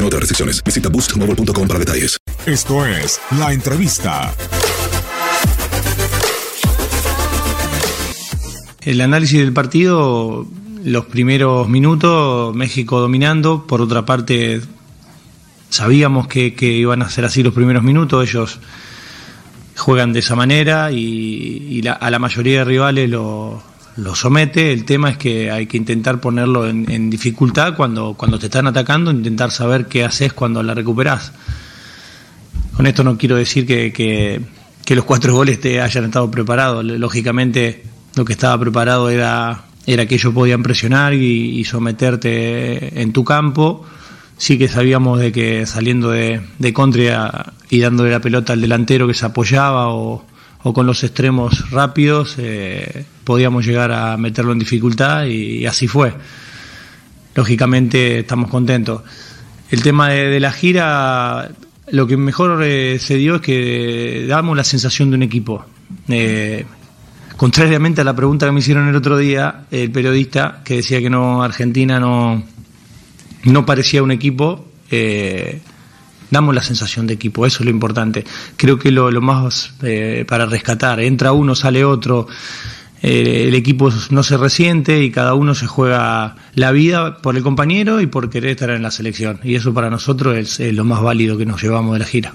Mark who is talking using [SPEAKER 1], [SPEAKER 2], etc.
[SPEAKER 1] Aplican otras restricciones. Visita boostmobile.com para detalles.
[SPEAKER 2] Esto es La Entrevista.
[SPEAKER 3] El análisis del partido, los primeros minutos, México dominando, por otra parte sabíamos que, que iban a ser así los primeros minutos, ellos juegan de esa manera y, y la- a la mayoría de rivales lo, lo somete. El tema es que hay que intentar ponerlo en, dificultad cuando, cuando te están atacando, intentar saber qué haces cuando la recuperás. Con esto no quiero decir que, que- los cuatro goles te hayan estado preparados. Lógicamente lo que estaba preparado era, era que ellos podían presionar y, y someterte en tu campo. Sí que sabíamos de que saliendo de, de contra y dándole la pelota al delantero que se apoyaba o, o con los extremos rápidos, eh, podíamos llegar a meterlo en dificultad y, así fue. Lógicamente estamos contentos. El tema de, de la gira, lo que mejor eh, se dio es que damos la sensación de un equipo. Eh, contrariamente a la pregunta que me hicieron el otro día, el periodista que decía que no Argentina no, no parecía un equipo, eh, damos la sensación de equipo, eso es lo importante. Creo que lo, lo más eh, para rescatar, entra uno, sale otro, eh, el equipo no se resiente y cada uno se juega la vida por el compañero y por querer estar en la selección. Y eso para nosotros es, lo más válido que nos llevamos de la gira.